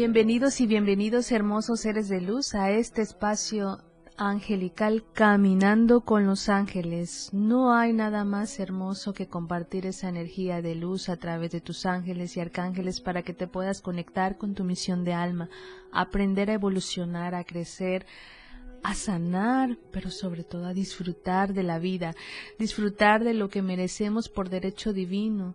Bienvenidos y bienvenidos hermosos seres de luz a este espacio angelical caminando con los ángeles. No hay nada más hermoso que compartir esa energía de luz a través de tus ángeles y arcángeles para que te puedas conectar con tu misión de alma, aprender a evolucionar, a crecer, a sanar, pero sobre todo a disfrutar de la vida, disfrutar de lo que merecemos por derecho divino,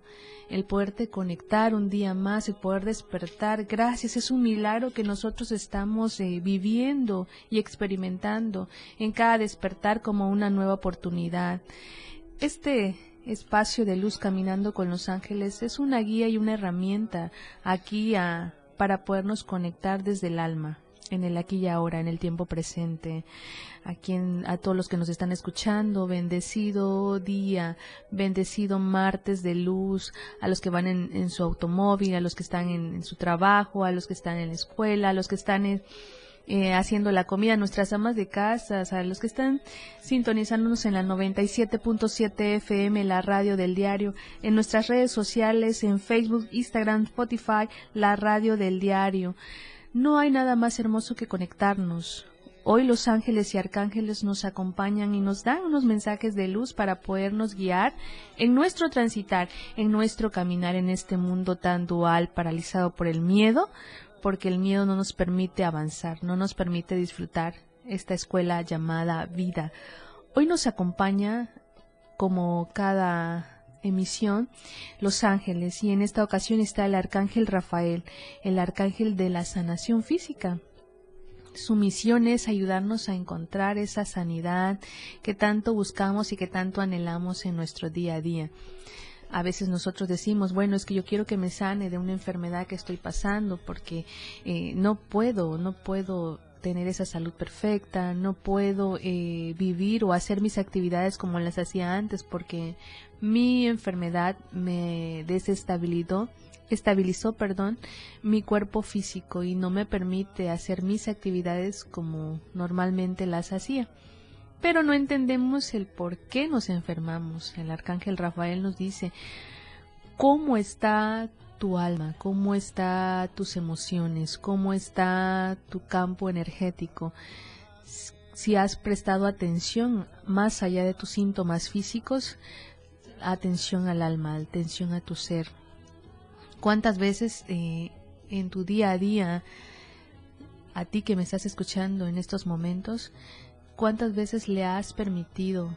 el poderte conectar un día más, el poder despertar. Gracias, es un milagro que nosotros estamos eh, viviendo y experimentando en cada despertar como una nueva oportunidad. Este espacio de luz caminando con los ángeles es una guía y una herramienta aquí a, para podernos conectar desde el alma en el aquí y ahora, en el tiempo presente. A, quien, a todos los que nos están escuchando, bendecido día, bendecido martes de luz, a los que van en, su automóvil, a los que están en, su trabajo, a los que están en la escuela, a los que están eh, haciendo la comida, nuestras amas de casa, a los que están sintonizándonos en la 97.7 FM, la radio del diario, en nuestras redes sociales, en Facebook, Instagram, Spotify, la radio del diario. No hay nada más hermoso que conectarnos. Hoy los ángeles y arcángeles nos acompañan y nos dan unos mensajes de luz para podernos guiar en nuestro transitar, en nuestro caminar en este mundo tan dual, paralizado por el miedo, porque el miedo no nos permite avanzar, no nos permite disfrutar esta escuela llamada vida. Hoy nos acompaña como cada emisión Los Ángeles y en esta ocasión está el Arcángel Rafael, el Arcángel de la sanación física. Su misión es ayudarnos a encontrar esa sanidad que tanto buscamos y que tanto anhelamos en nuestro día a día. A veces nosotros decimos, bueno, es que yo quiero que me sane de una enfermedad que estoy pasando porque eh, no puedo, no puedo tener esa salud perfecta, no puedo eh, vivir o hacer mis actividades como las hacía antes porque mi enfermedad me desestabilizó estabilizó, perdón, mi cuerpo físico y no me permite hacer mis actividades como normalmente las hacía. Pero no entendemos el por qué nos enfermamos. El arcángel Rafael nos dice, ¿cómo está tu alma? ¿Cómo está tus emociones? ¿Cómo está tu campo energético? Si has prestado atención más allá de tus síntomas físicos, atención al alma, atención a tu ser. ¿Cuántas veces eh, en tu día a día, a ti que me estás escuchando en estos momentos, cuántas veces le has permitido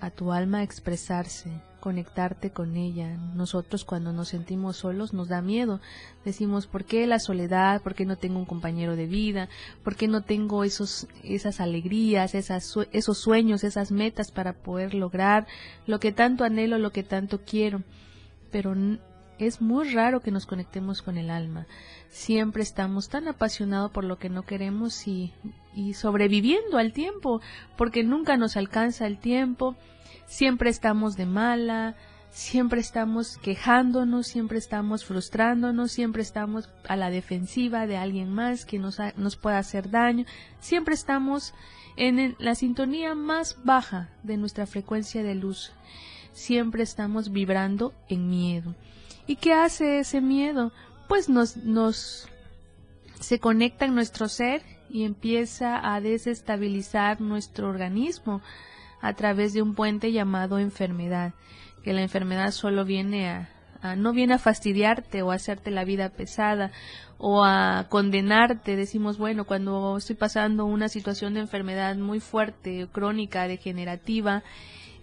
a tu alma expresarse, conectarte con ella. Nosotros cuando nos sentimos solos nos da miedo. Decimos, ¿por qué la soledad? ¿Por qué no tengo un compañero de vida? ¿Por qué no tengo esos, esas alegrías, esas, esos sueños, esas metas para poder lograr lo que tanto anhelo, lo que tanto quiero? Pero es muy raro que nos conectemos con el alma. Siempre estamos tan apasionados por lo que no queremos y, y sobreviviendo al tiempo, porque nunca nos alcanza el tiempo siempre estamos de mala, siempre estamos quejándonos, siempre estamos frustrándonos, siempre estamos a la defensiva de alguien más que nos, nos pueda hacer daño, siempre estamos en la sintonía más baja de nuestra frecuencia de luz, siempre estamos vibrando en miedo. ¿Y qué hace ese miedo? Pues nos, nos se conecta en nuestro ser y empieza a desestabilizar nuestro organismo, a través de un puente llamado enfermedad, que la enfermedad solo viene a, no viene a fastidiarte o a hacerte la vida pesada o a condenarte. Decimos, bueno, cuando estoy pasando una situación de enfermedad muy fuerte, crónica, degenerativa,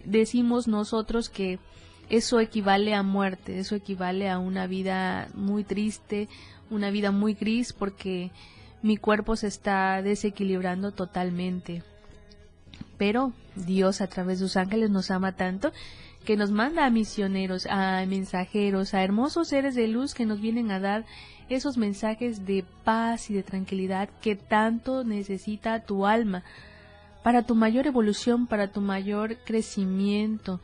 decimos nosotros que eso equivale a muerte, eso equivale a una vida muy triste, una vida muy gris porque mi cuerpo se está desequilibrando totalmente. Pero Dios a través de sus ángeles nos ama tanto que nos manda a misioneros, a mensajeros, a hermosos seres de luz que nos vienen a dar esos mensajes de paz y de tranquilidad que tanto necesita tu alma para tu mayor evolución, para tu mayor crecimiento.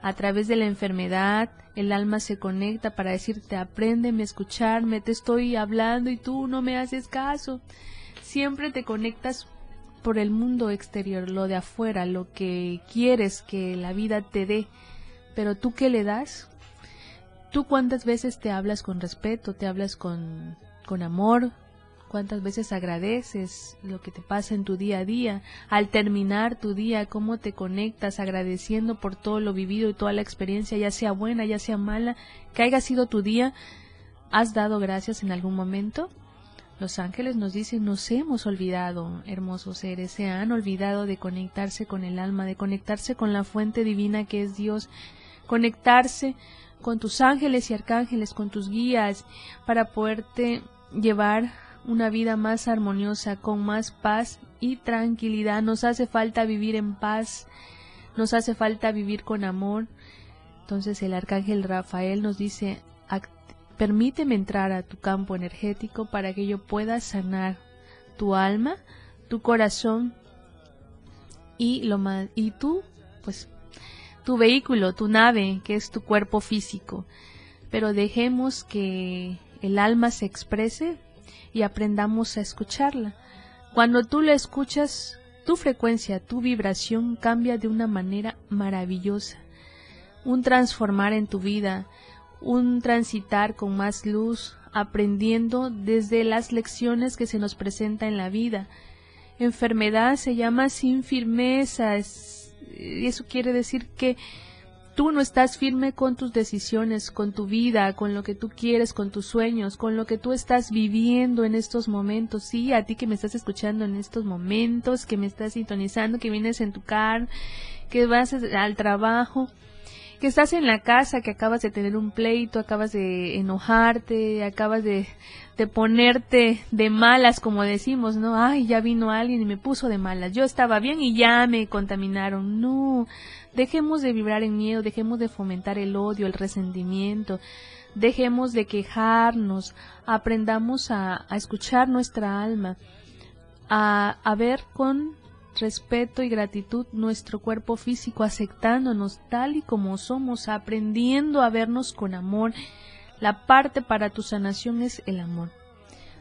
A través de la enfermedad, el alma se conecta para decirte, apréndeme a escucharme, te estoy hablando y tú no me haces caso. Siempre te conectas por el mundo exterior, lo de afuera, lo que quieres que la vida te dé. Pero tú qué le das? ¿Tú cuántas veces te hablas con respeto, te hablas con, con amor? ¿Cuántas veces agradeces lo que te pasa en tu día a día? Al terminar tu día, ¿cómo te conectas agradeciendo por todo lo vivido y toda la experiencia, ya sea buena, ya sea mala, que haya sido tu día? ¿Has dado gracias en algún momento? Los ángeles nos dicen, nos hemos olvidado, hermosos seres, se han olvidado de conectarse con el alma, de conectarse con la fuente divina que es Dios, conectarse con tus ángeles y arcángeles, con tus guías, para poderte llevar una vida más armoniosa, con más paz y tranquilidad. Nos hace falta vivir en paz, nos hace falta vivir con amor. Entonces el arcángel Rafael nos dice, Permíteme entrar a tu campo energético para que yo pueda sanar tu alma, tu corazón y lo más y tú, pues tu vehículo, tu nave, que es tu cuerpo físico. Pero dejemos que el alma se exprese y aprendamos a escucharla. Cuando tú la escuchas, tu frecuencia, tu vibración cambia de una manera maravillosa. Un transformar en tu vida, un transitar con más luz, aprendiendo desde las lecciones que se nos presenta en la vida. Enfermedad se llama sin firmeza, eso quiere decir que tú no estás firme con tus decisiones, con tu vida, con lo que tú quieres, con tus sueños, con lo que tú estás viviendo en estos momentos. Sí, a ti que me estás escuchando en estos momentos, que me estás sintonizando, que vienes en tu car, que vas al trabajo que estás en la casa, que acabas de tener un pleito, acabas de enojarte, acabas de, ponerte de malas, como decimos, ¿no? Ay, ya vino alguien y me puso de malas. Yo estaba bien y ya me contaminaron. No, dejemos de vibrar en miedo, dejemos de fomentar el odio, el resentimiento, dejemos de quejarnos, aprendamos a, a escuchar nuestra alma, a, a ver con respeto y gratitud nuestro cuerpo físico, aceptándonos tal y como somos, aprendiendo a vernos con amor. La parte para tu sanación es el amor.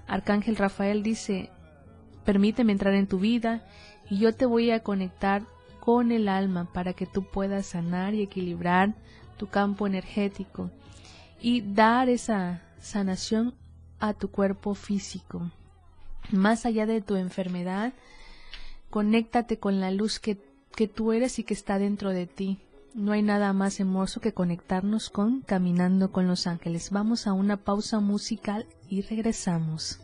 Arcángel Rafael dice, permíteme entrar en tu vida y yo te voy a conectar con el alma para que tú puedas sanar y equilibrar tu campo energético y dar esa sanación a tu cuerpo físico. Más allá de tu enfermedad, Conéctate con la luz que, que tú eres y que está dentro de ti. No hay nada más hermoso que conectarnos con Caminando con los Ángeles. Vamos a una pausa musical y regresamos.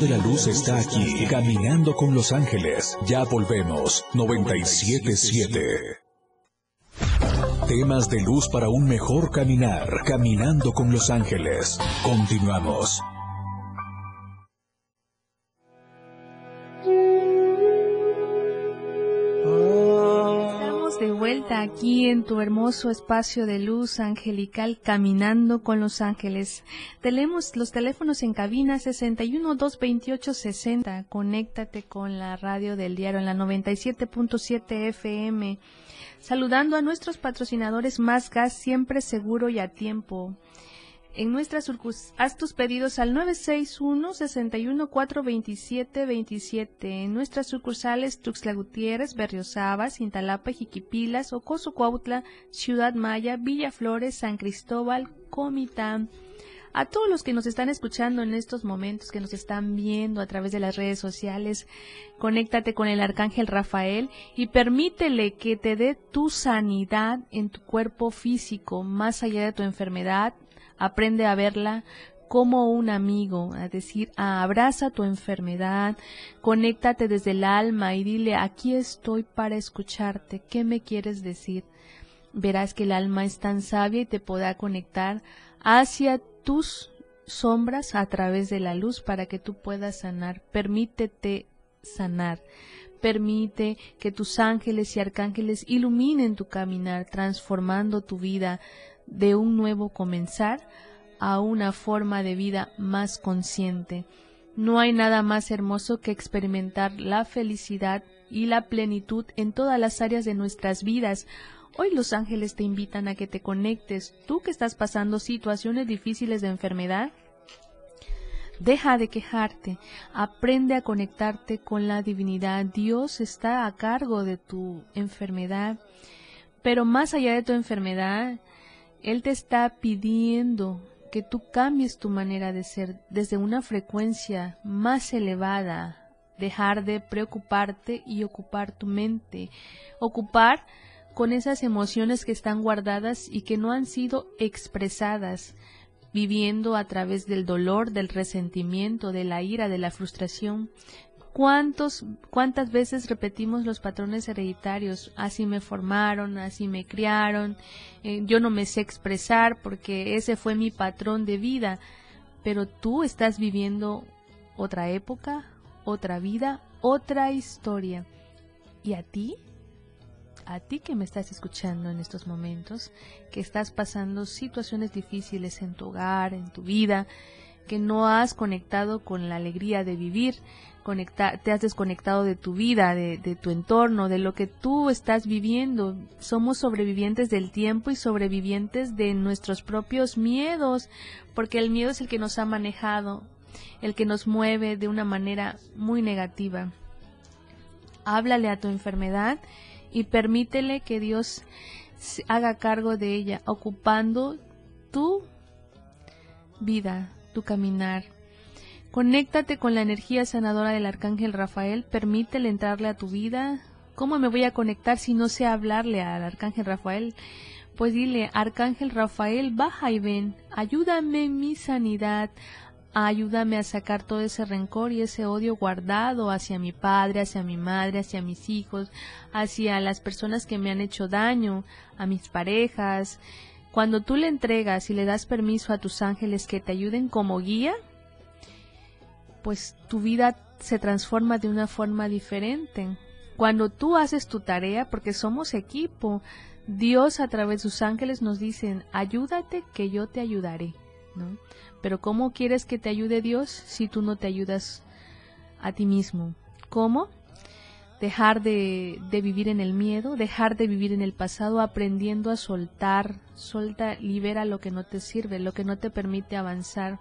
De la luz está aquí, caminando con los ángeles. Ya volvemos, 977. Temas de luz para un mejor caminar, caminando con los ángeles. Continuamos. Aquí en tu hermoso espacio de luz angelical caminando con los ángeles. Tenemos los teléfonos en cabina 61 228 60. Conéctate con la radio del diario en la 97.7 FM. Saludando a nuestros patrocinadores Más Gas, siempre seguro y a tiempo en nuestra sucursal. Haz tus pedidos al 961 61 427 27 en nuestras sucursales Tuxtla Gutiérrez, Berriosaba, Cintalapa, Jiquipilas, Ocoso Cuautla, Ciudad Maya, Villa Flores, San Cristóbal, Comitán. a todos los que nos están escuchando en estos momentos, que nos están viendo a través de las redes sociales, conéctate con el arcángel Rafael y permítele que te dé tu sanidad en tu cuerpo físico, más allá de tu enfermedad. Aprende a verla como un amigo, a decir, abraza tu enfermedad, conéctate desde el alma y dile, aquí estoy para escucharte, ¿qué me quieres decir? Verás que el alma es tan sabia y te podrá conectar hacia tus sombras a través de la luz para que tú puedas sanar. Permítete sanar. Permite que tus ángeles y arcángeles iluminen tu caminar, transformando tu vida de un nuevo comenzar a una forma de vida más consciente. No hay nada más hermoso que experimentar la felicidad y la plenitud en todas las áreas de nuestras vidas. Hoy los ángeles te invitan a que te conectes, tú que estás pasando situaciones difíciles de enfermedad. Deja de quejarte, aprende a conectarte con la divinidad. Dios está a cargo de tu enfermedad, pero más allá de tu enfermedad, Él te está pidiendo que tú cambies tu manera de ser desde una frecuencia más elevada, dejar de preocuparte y ocupar tu mente, ocupar con esas emociones que están guardadas y que no han sido expresadas, viviendo a través del dolor, del resentimiento, de la ira, de la frustración. ¿Cuántos, ¿Cuántas veces repetimos los patrones hereditarios? Así me formaron, así me criaron, eh, yo no me sé expresar porque ese fue mi patrón de vida, pero tú estás viviendo otra época, otra vida, otra historia. ¿Y a ti? a ti que me estás escuchando en estos momentos, que estás pasando situaciones difíciles en tu hogar, en tu vida, que no has conectado con la alegría de vivir, te has desconectado de tu vida, de, de, tu entorno, de lo que tú estás viviendo. Somos sobrevivientes del tiempo y sobrevivientes de nuestros propios miedos, porque el miedo es el que nos ha manejado, el que nos mueve de una manera muy negativa. Háblale a tu enfermedad y permítele que Dios haga cargo de ella, ocupando tu vida, tu caminar. Conéctate con la energía sanadora del arcángel Rafael, permítele entrarle a tu vida. ¿Cómo me voy a conectar si no sé hablarle al arcángel Rafael? Pues dile, arcángel Rafael, baja y ven, ayúdame en mi sanidad, ayúdame a sacar todo ese rencor y ese odio guardado hacia mi padre, hacia mi madre, hacia mis hijos, hacia las personas que me han hecho daño, a mis parejas. Cuando tú le entregas y le das permiso a tus ángeles que te ayuden como guía, pues tu vida se transforma de una forma diferente. Cuando tú haces tu tarea, porque somos equipo, Dios a través de sus ángeles nos dicen, ayúdate que yo te ayudaré. ¿no? Pero ¿cómo quieres que te ayude Dios si tú no te ayudas a ti mismo? ¿Cómo? Dejar de, de, vivir en el miedo, dejar de vivir en el pasado, aprendiendo a soltar, suelta, libera lo que no te sirve, lo que no te permite avanzar.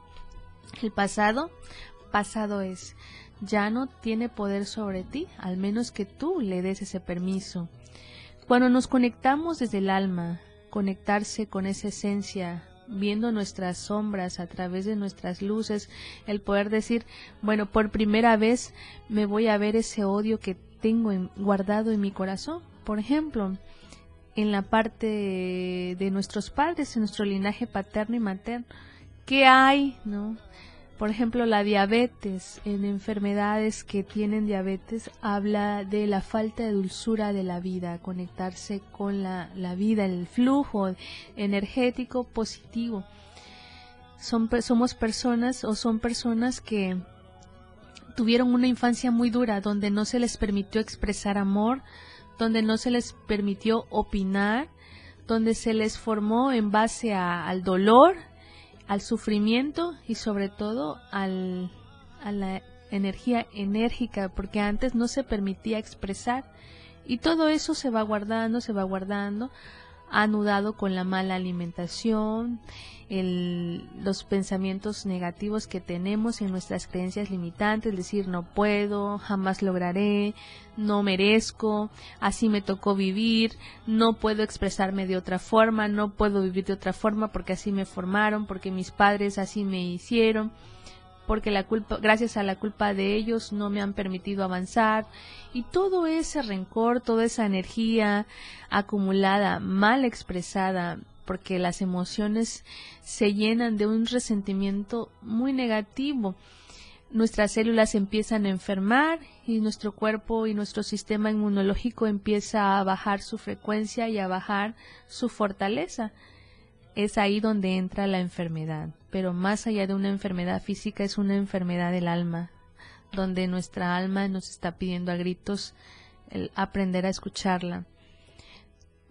El pasado, pasado es, ya no tiene poder sobre ti, al menos que tú le des ese permiso. Cuando nos conectamos desde el alma, conectarse con esa esencia viendo nuestras sombras a través de nuestras luces, el poder decir, bueno, por primera vez me voy a ver ese odio que tengo guardado en mi corazón. Por ejemplo, en la parte de nuestros padres, en nuestro linaje paterno y materno, ¿qué hay, no? Por ejemplo, la diabetes, en enfermedades que tienen diabetes, habla de la falta de dulzura de la vida, conectarse con la, vida, el flujo energético positivo. Somos personas o son personas que tuvieron una infancia muy dura, donde no se les permitió expresar amor, donde no se les permitió opinar, donde se les formó en base a, al dolor, al sufrimiento y sobre todo al, a la energía enérgica, porque antes no se permitía expresar. Y todo eso se va guardando, se va guardando anudado con la mala alimentación, el, los pensamientos negativos que tenemos en nuestras creencias limitantes, decir no puedo, jamás lograré, no merezco, así me tocó vivir, no puedo expresarme de otra forma, no puedo vivir de otra forma porque así me formaron, porque mis padres así me hicieron porque la culpa, gracias a la culpa de ellos no me han permitido avanzar y todo ese rencor, toda esa energía acumulada, mal expresada, porque las emociones se llenan de un resentimiento muy negativo. Nuestras células empiezan a enfermar y nuestro cuerpo y nuestro sistema inmunológico empieza a bajar su frecuencia y a bajar su fortaleza es ahí donde entra la enfermedad. Pero más allá de una enfermedad física es una enfermedad del alma, donde nuestra alma nos está pidiendo a gritos el aprender a escucharla.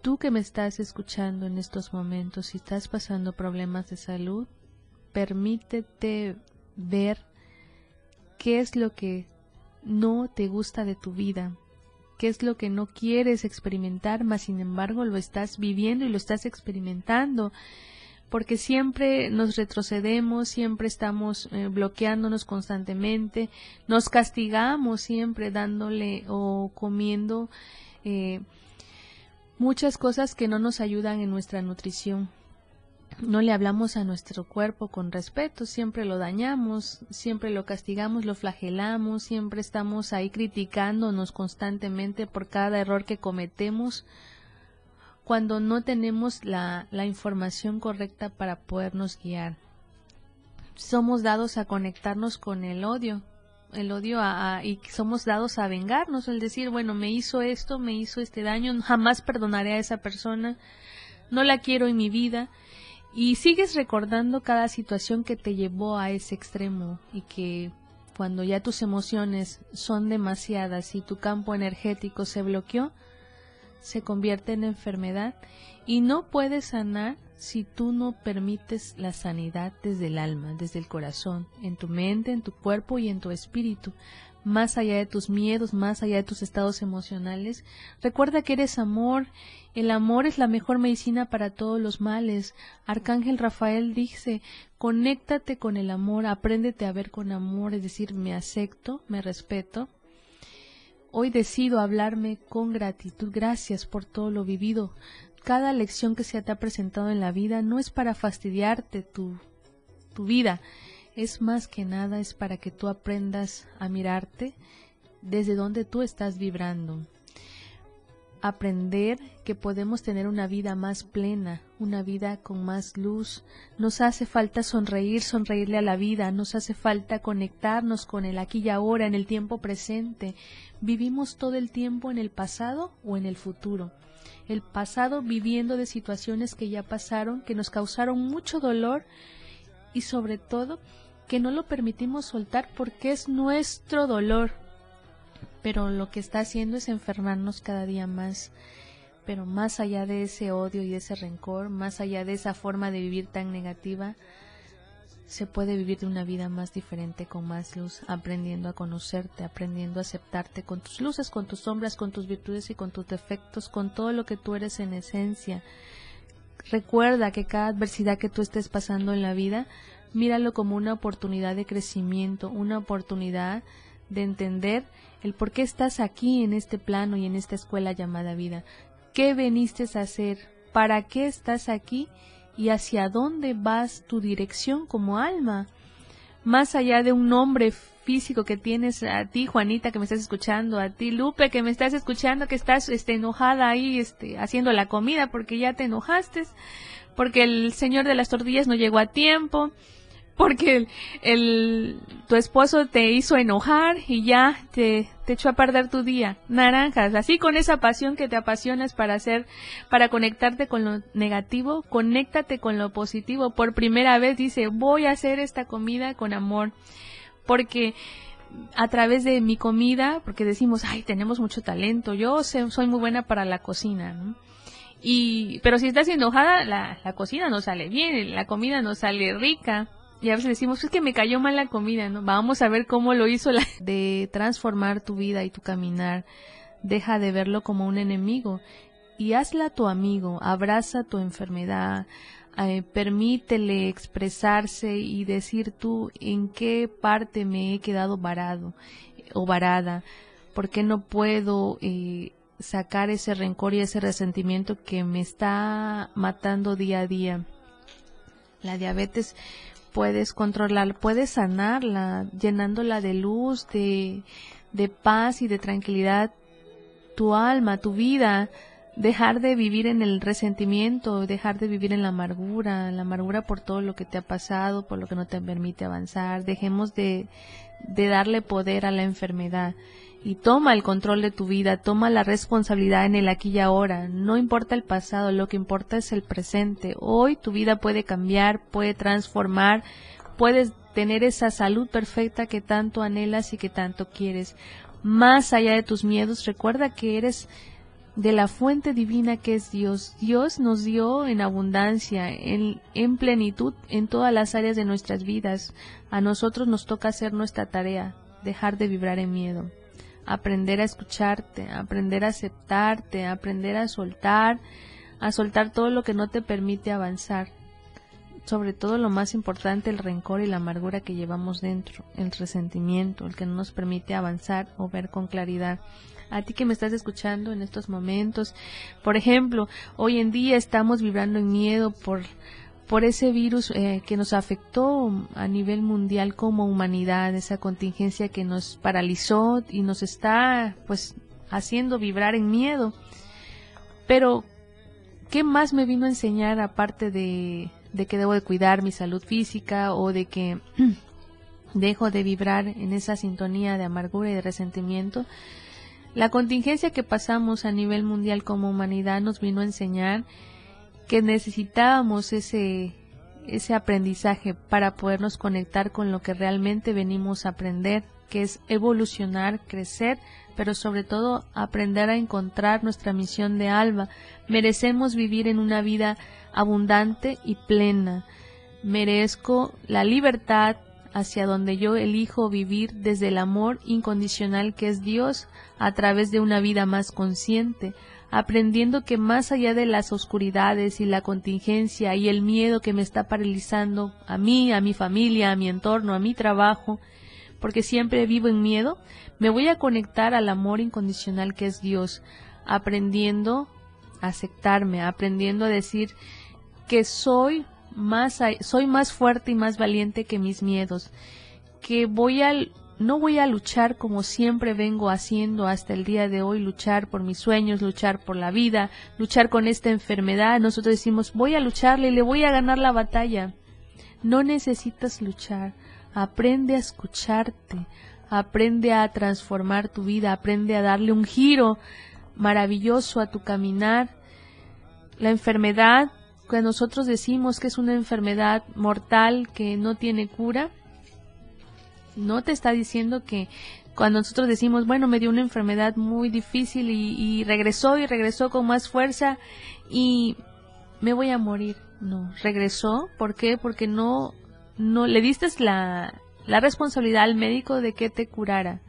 Tú que me estás escuchando en estos momentos, si estás pasando problemas de salud, permítete ver qué es lo que no te gusta de tu vida, qué es lo que no quieres experimentar, mas sin embargo lo estás viviendo y lo estás experimentando, porque siempre nos retrocedemos, siempre estamos eh, bloqueándonos constantemente, nos castigamos siempre dándole o comiendo eh, muchas cosas que no nos ayudan en nuestra nutrición no le hablamos a nuestro cuerpo con respeto, siempre lo dañamos, siempre lo castigamos, lo flagelamos, siempre estamos ahí criticándonos constantemente por cada error que cometemos cuando no tenemos la, la información correcta para podernos guiar. Somos dados a conectarnos con el odio, el odio a, y somos dados a vengarnos, el decir, bueno, me hizo esto, me hizo este daño, jamás perdonaré a esa persona, no la quiero en mi vida y sigues recordando cada situación que te llevó a ese extremo y que cuando ya tus emociones son demasiadas y tu campo energético se bloqueó, se convierte en enfermedad y no puedes sanar si tú no permites la sanidad desde el alma, desde el corazón, en tu mente, en tu cuerpo y en tu espíritu más allá de tus miedos, más allá de tus estados emocionales. Recuerda que eres amor. El amor es la mejor medicina para todos los males. Arcángel Rafael dice, conéctate con el amor, apréndete a ver con amor, es decir, me acepto, me respeto. Hoy decido hablarme con gratitud. Gracias por todo lo vivido. Cada lección que se te ha presentado en la vida no es para fastidiarte tu, tu vida, es más que nada es para que tú aprendas a mirarte desde donde tú estás vibrando. Aprender que podemos tener una vida más plena, una vida con más luz. Nos hace falta sonreír, sonreírle a la vida, nos hace falta conectarnos con el aquí y ahora, en el tiempo presente. Vivimos todo el tiempo en el pasado o en el futuro. El pasado viviendo de situaciones que ya pasaron, que nos causaron mucho dolor y sobre todo que no lo permitimos soltar porque es nuestro dolor. Pero lo que está haciendo es enfermarnos cada día más. Pero más allá de ese odio y ese rencor, más allá de esa forma de vivir tan negativa, se puede vivir de una vida más diferente, con más luz, aprendiendo a conocerte, aprendiendo a aceptarte con tus luces, con tus sombras, con tus virtudes y con tus defectos, con todo lo que tú eres en esencia. Recuerda que cada adversidad que tú estés pasando en la vida míralo como una oportunidad de crecimiento, una oportunidad de entender el por qué estás aquí en este plano y en esta escuela llamada vida. ¿Qué veniste a hacer? ¿Para qué estás aquí? ¿Y hacia dónde vas tu dirección como alma? Más allá de un nombre físico que tienes a ti, Juanita, que me estás escuchando, a ti, Lupe, que me estás escuchando, que estás este, enojada ahí este, haciendo la comida porque ya te enojaste, porque el señor de las tortillas no llegó a tiempo, porque el, tu esposo te hizo enojar y ya te, te echó a perder tu día. Naranjas, así con esa pasión que te apasionas para hacer, para conectarte con lo negativo, conéctate con lo positivo. Por primera vez dice, voy a hacer esta comida con amor. Porque a través de mi comida, porque decimos, ay, tenemos mucho talento, yo soy muy buena para la cocina, ¿no? Y, pero si estás enojada, la, la cocina no sale bien, la comida no sale rica y a veces decimos, es que me cayó mal la comida, ¿no? Vamos a ver cómo lo hizo la... De transformar tu vida y tu caminar, deja de verlo como un enemigo y hazla tu amigo, abraza tu enfermedad, eh, permítele expresarse y decir tú en qué parte me he quedado varado o varada, por qué no puedo eh, sacar ese rencor y ese resentimiento que me está matando día a día. La diabetes puedes controlar, puedes sanarla, llenándola de luz, de, de paz y de tranquilidad, tu alma, tu vida, dejar de vivir en el resentimiento, dejar de vivir en la amargura, la amargura por todo lo que te ha pasado, por lo que no te permite avanzar. Dejemos de, de darle poder a la enfermedad y toma el control de tu vida, toma la responsabilidad en el aquí y ahora. No importa el pasado, lo que importa es el presente. Hoy tu vida puede cambiar, puede transformar, puedes tener esa salud perfecta que tanto anhelas y que tanto quieres. Más allá de tus miedos, recuerda que eres de la fuente divina que es Dios. Dios nos dio en abundancia, en, en, plenitud, en todas las áreas de nuestras vidas. A nosotros nos toca hacer nuestra tarea, dejar de vibrar en miedo, aprender a escucharte, aprender a aceptarte, aprender a soltar, a soltar todo lo que no te permite avanzar. Sobre todo lo más importante, el rencor y la amargura que llevamos dentro, el resentimiento, el que no nos permite avanzar o ver con claridad a ti que me estás escuchando en estos momentos. Por ejemplo, hoy en día estamos vibrando en miedo por por ese virus eh, que nos afectó a nivel mundial como humanidad, esa contingencia que nos paralizó y nos está pues haciendo vibrar en miedo. Pero, ¿qué más me vino a enseñar aparte de, de que debo de cuidar mi salud física o de que dejo de vibrar en esa sintonía de amargura y de resentimiento? La contingencia que pasamos a nivel mundial como humanidad nos vino a enseñar que necesitábamos ese, ese aprendizaje para podernos conectar con lo que realmente venimos a aprender, que es evolucionar, crecer, pero sobre todo aprender a encontrar nuestra misión de alma. Merecemos vivir en una vida abundante y plena. Merezco la libertad, hacia donde yo elijo vivir desde el amor incondicional que es Dios a través de una vida más consciente, aprendiendo que más allá de las oscuridades y la contingencia y el miedo que me está paralizando a mí, a mi familia, a mi entorno, a mi trabajo, porque siempre vivo en miedo, me voy a conectar al amor incondicional que es Dios, aprendiendo a aceptarme, aprendiendo a decir que soy soy más fuerte y más valiente que mis miedos, que voy a no voy a luchar como siempre vengo haciendo hasta el día de hoy, luchar por mis sueños, luchar por la vida, luchar con esta enfermedad. Nosotros decimos, voy a lucharle, le voy a ganar la batalla. No necesitas luchar, aprende a escucharte, aprende a transformar tu vida, aprende a darle un giro maravilloso a tu caminar. La enfermedad que nosotros decimos que es una enfermedad mortal que no tiene cura, no te está diciendo que cuando nosotros decimos, bueno, me dio una enfermedad muy difícil y, regresó y regresó con más fuerza y me voy a morir. No, regresó. ¿Por qué? Porque no, no le diste la, la responsabilidad al médico de que te curara.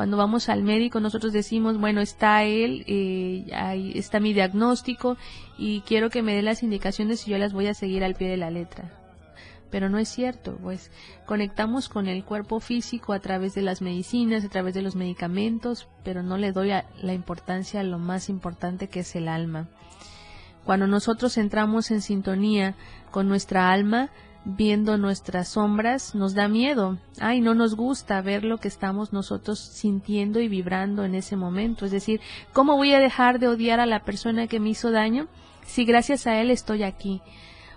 Cuando vamos al médico nosotros decimos, bueno, está él, eh, ahí está mi diagnóstico y quiero que me dé las indicaciones y yo las voy a seguir al pie de la letra. Pero no es cierto, pues conectamos con el cuerpo físico a través de las medicinas, a través de los medicamentos, pero no le doy la importancia a lo más importante que es el alma. Cuando nosotros entramos en sintonía con nuestra alma, viendo nuestras sombras nos da miedo. Ay, no nos gusta ver lo que estamos nosotros sintiendo y vibrando en ese momento. Es decir, ¿cómo voy a dejar de odiar a la persona que me hizo daño si gracias a él estoy aquí?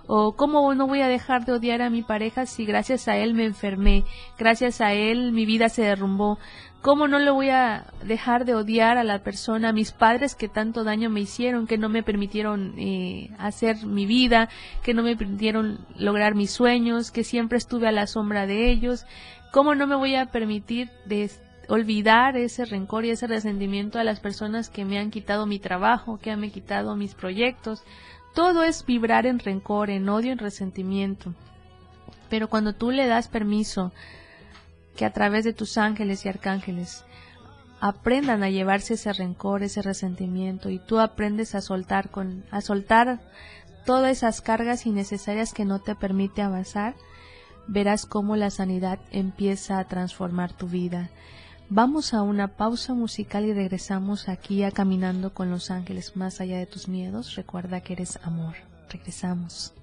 o cómo no voy a dejar de odiar a mi pareja si gracias a él me enfermé, gracias a él mi vida se derrumbó, cómo no le voy a dejar de odiar a la persona, a mis padres que tanto daño me hicieron, que no me permitieron eh, hacer mi vida, que no me permitieron lograr mis sueños, que siempre estuve a la sombra de ellos, cómo no me voy a permitir de olvidar ese rencor y ese resentimiento a las personas que me han quitado mi trabajo, que han quitado mis proyectos, todo es vibrar en rencor, en odio, en resentimiento. Pero cuando tú le das permiso que a través de tus ángeles y arcángeles aprendan a llevarse ese rencor, ese resentimiento y tú aprendes a soltar con a soltar todas esas cargas innecesarias que no te permite avanzar, verás cómo la sanidad empieza a transformar tu vida. Vamos a una pausa musical y regresamos aquí a Caminando con los Ángeles más allá de tus miedos. Recuerda que eres amor. Regresamos.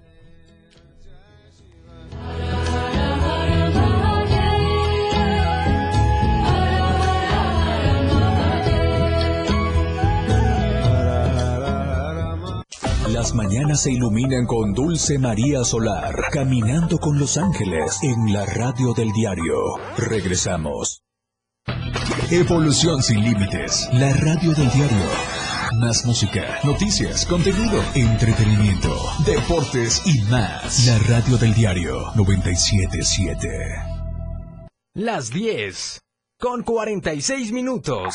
Las mañanas se iluminan con Dulce María Solar, caminando con los ángeles en la radio del diario. Regresamos. Evolución sin límites, la radio del diario. Más música, noticias, contenido, entretenimiento, deportes y más. La radio del diario 977. Las 10 con 46 minutos.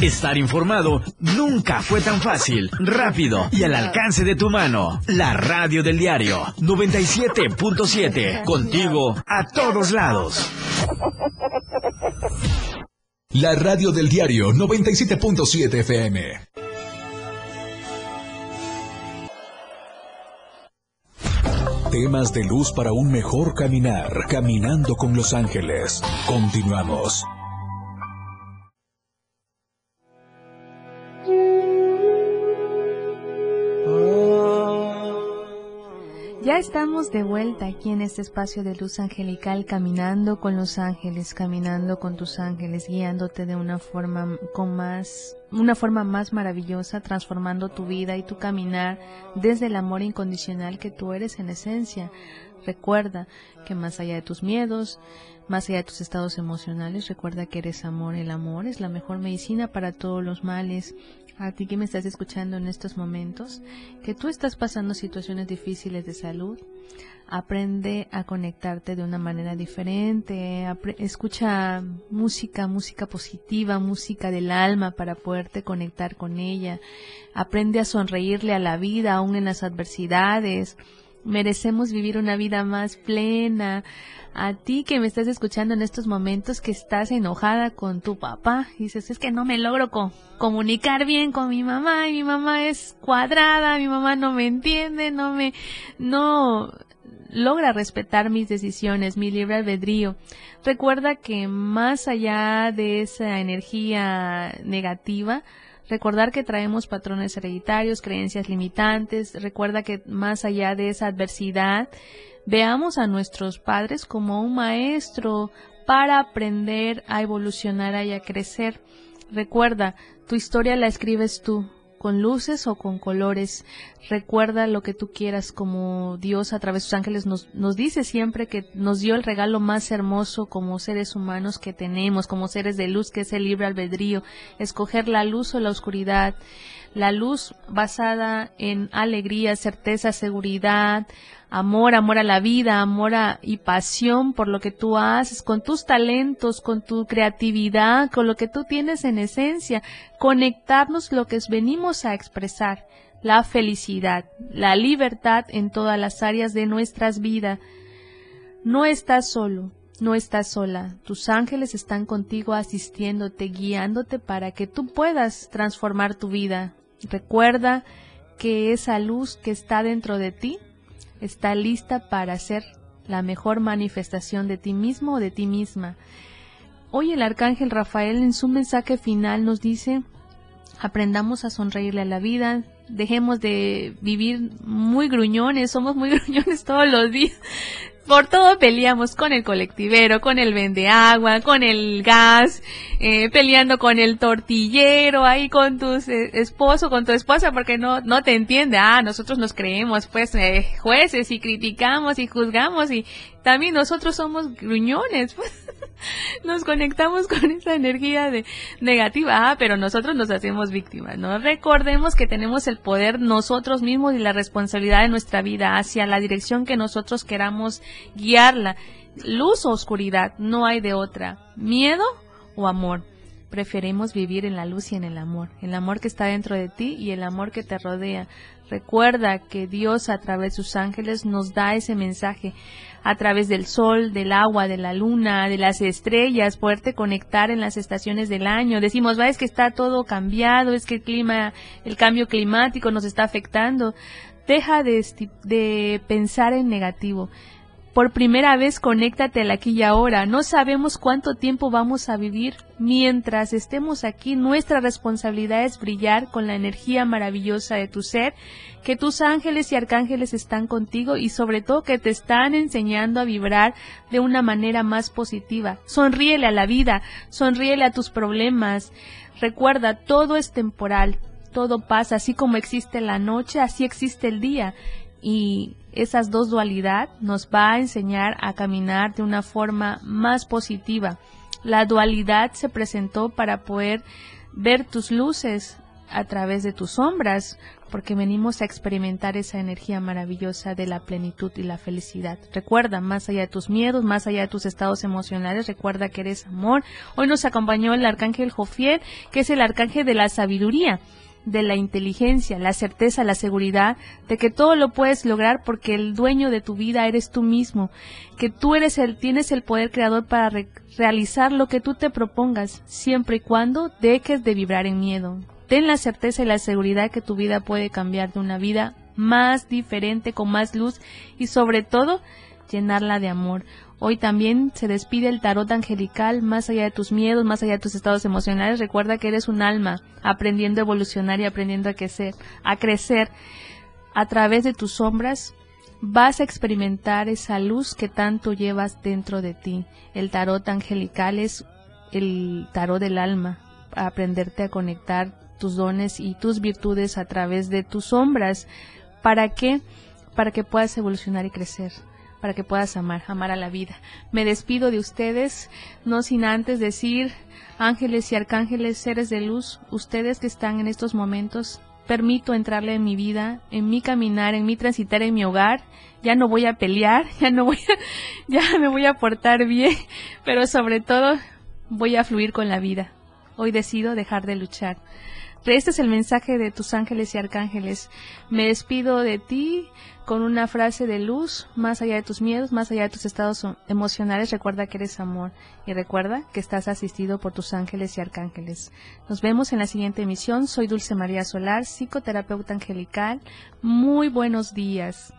Estar informado nunca fue tan fácil, rápido y al alcance de tu mano. La radio del diario 97.7. Contigo a todos lados. La radio del diario 97.7 FM. Temas de luz para un mejor caminar. Caminando con los ángeles. Continuamos. Estamos de vuelta aquí en este espacio de luz angelical, caminando con los ángeles, caminando con tus ángeles, guiándote de una forma con más, una forma más maravillosa, transformando tu vida y tu caminar desde el amor incondicional que tú eres en esencia. Recuerda que más allá de tus miedos, más allá de tus estados emocionales, recuerda que eres amor. El amor es la mejor medicina para todos los males a ti que me estás escuchando en estos momentos, que tú estás pasando situaciones difíciles de salud, aprende a conectarte de una manera diferente, escucha música, música positiva, música del alma para poderte conectar con ella, aprende a sonreírle a la vida aún en las adversidades, merecemos vivir una vida más plena, a ti que me estás escuchando en estos momentos que estás enojada con tu papá, dices, es que no me logro comunicar bien con mi mamá y mi mamá es cuadrada, mi mamá no me entiende, no me, no logra respetar mis decisiones, mi libre albedrío. Recuerda que más allá de esa energía negativa, recordar que traemos patrones hereditarios, creencias limitantes, recuerda que más allá de esa adversidad, Veamos a nuestros padres como un maestro para aprender a evolucionar y a crecer. Recuerda, tu historia la escribes tú, con luces o con colores. Recuerda lo que tú quieras como Dios a través de sus ángeles nos, nos dice siempre que nos dio el regalo más hermoso como seres humanos que tenemos, como seres de luz, que es el libre albedrío, escoger la luz o la oscuridad. La luz basada en alegría, certeza, seguridad, amor, amor a la vida, amor y pasión por lo que tú haces, con tus talentos, con tu creatividad, con lo que tú tienes en esencia, conectarnos lo que venimos a expresar, la felicidad, la libertad en todas las áreas de nuestras vidas. No estás solo, no estás sola. Tus ángeles están contigo asistiéndote, guiándote para que tú puedas transformar tu vida. Recuerda que esa luz que está dentro de ti está lista para ser la mejor manifestación de ti mismo o de ti misma. Hoy el arcángel Rafael en su mensaje final nos dice, aprendamos a sonreírle a la vida, dejemos de vivir muy gruñones, somos muy gruñones todos los días. Por todo peleamos con el colectivero, con el vende agua, con el gas, eh, peleando con el tortillero, ahí con tu eh, esposo, con tu esposa, porque no, no te entiende. Ah, nosotros nos creemos, pues, eh, jueces y criticamos y juzgamos y también nosotros somos gruñones, pues. nos conectamos con esa energía de negativa, ah, pero nosotros nos hacemos víctimas, ¿no? Recordemos que tenemos el poder nosotros mismos y la responsabilidad de nuestra vida hacia la dirección que nosotros queramos guiarla. Luz o oscuridad, no hay de otra. Miedo o amor. Preferimos vivir en la luz y en el amor, el amor que está dentro de ti y el amor que te rodea. Recuerda que Dios a través de sus ángeles nos da ese mensaje a través del sol, del agua, de la luna, de las estrellas, poderte conectar en las estaciones del año. Decimos, va, es que está todo cambiado, es que el clima, el cambio climático nos está afectando. Deja de, de pensar en negativo. Por primera vez conéctate al aquí y ahora. No sabemos cuánto tiempo vamos a vivir. Mientras estemos aquí, nuestra responsabilidad es brillar con la energía maravillosa de tu ser, que tus ángeles y arcángeles están contigo y sobre todo que te están enseñando a vibrar de una manera más positiva. Sonríele a la vida, sonríele a tus problemas. Recuerda, todo es temporal, todo pasa, así como existe la noche, así existe el día y esas dos dualidad nos va a enseñar a caminar de una forma más positiva. La dualidad se presentó para poder ver tus luces a través de tus sombras, porque venimos a experimentar esa energía maravillosa de la plenitud y la felicidad. Recuerda, más allá de tus miedos, más allá de tus estados emocionales, recuerda que eres amor. Hoy nos acompañó el arcángel Jofiel, que es el arcángel de la sabiduría de la inteligencia, la certeza, la seguridad de que todo lo puedes lograr porque el dueño de tu vida eres tú mismo, que tú eres el tienes el poder creador para realizar lo que tú te propongas, siempre y cuando dejes de vibrar en miedo. Ten la certeza y la seguridad que tu vida puede cambiar de una vida más diferente, con más luz y sobre todo llenarla de amor. Hoy también se despide el tarot angelical, más allá de tus miedos, más allá de tus estados emocionales. Recuerda que eres un alma aprendiendo a evolucionar y aprendiendo a crecer, a crecer a través de tus sombras. Vas a experimentar esa luz que tanto llevas dentro de ti. El tarot angelical es el tarot del alma, aprenderte a conectar tus dones y tus virtudes a través de tus sombras. ¿Para qué? Para que puedas evolucionar y crecer para que puedas amar, amar a la vida. Me despido de ustedes, no sin antes decir, ángeles y arcángeles, seres de luz, ustedes que están en estos momentos, permito entrarle en mi vida, en mi caminar, en mi transitar en mi hogar. Ya no voy a pelear, ya no voy a, ya me voy a portar bien, pero sobre todo voy a fluir con la vida. Hoy decido dejar de luchar. Este es el mensaje de tus ángeles y arcángeles. Me despido de ti con una frase de luz, más allá de tus miedos, más allá de tus estados emocionales, recuerda que eres amor y recuerda que estás asistido por tus ángeles y arcángeles. Nos vemos en la siguiente emisión. Soy Dulce María Solar, psicoterapeuta angelical. Muy buenos días.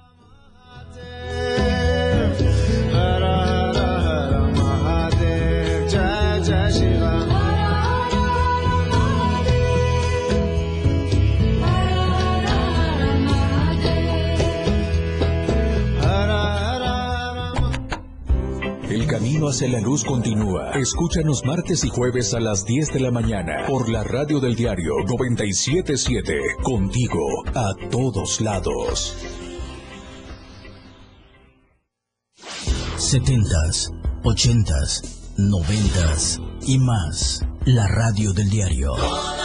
Camino hacia la luz continúa. Escúchanos martes y jueves a las 10 de la mañana por la radio del diario 977. Contigo a todos lados. 70s, 80s, 90s y más. La radio del diario.